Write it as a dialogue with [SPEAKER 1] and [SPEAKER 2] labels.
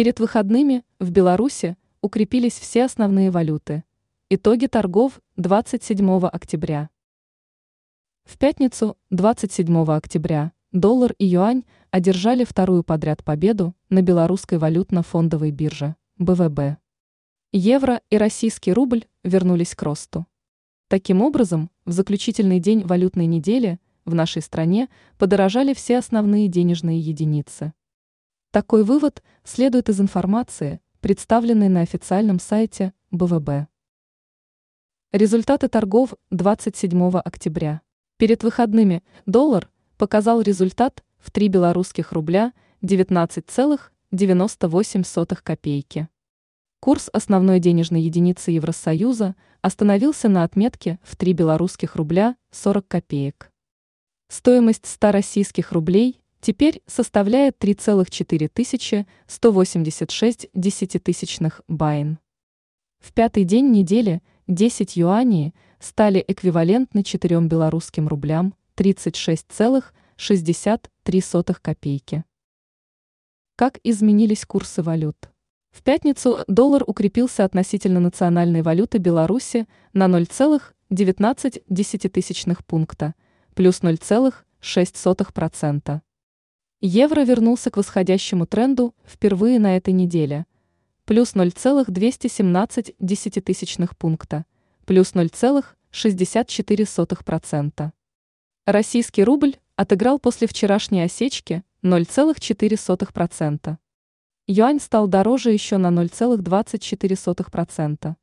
[SPEAKER 1] Перед выходными в Беларуси укрепились все основные валюты. Итоги торгов 27 октября. В пятницу, 27 октября, доллар и юань одержали вторую подряд победу на белорусской валютно-фондовой бирже БВБ. Евро и российский рубль вернулись к росту. Таким образом, в заключительный день валютной недели в нашей стране подорожали все основные денежные единицы. Такой вывод следует из информации, представленной на официальном сайте БВБ. Результаты торгов 27 октября. Перед выходными доллар показал результат в 3 белорусских рубля 19,98 копейки. Курс основной денежной единицы Евросоюза остановился на отметке в 3 белорусских рубля 40 копеек. Стоимость 100 российских рублей теперь составляет 3,4 186 десятитысячных байн. В пятый день недели 10 юаней стали эквивалентны 4 белорусским рублям 36,63 копейки. Как изменились курсы валют? В пятницу доллар укрепился относительно национальной валюты Беларуси на 0,19 пункта, плюс 0,6%. Евро вернулся к восходящему тренду впервые на этой неделе, плюс 0,217 пункта, плюс 0,64%. Российский рубль отыграл после вчерашней осечки 0,4%. Юань стал дороже еще на 0,24%.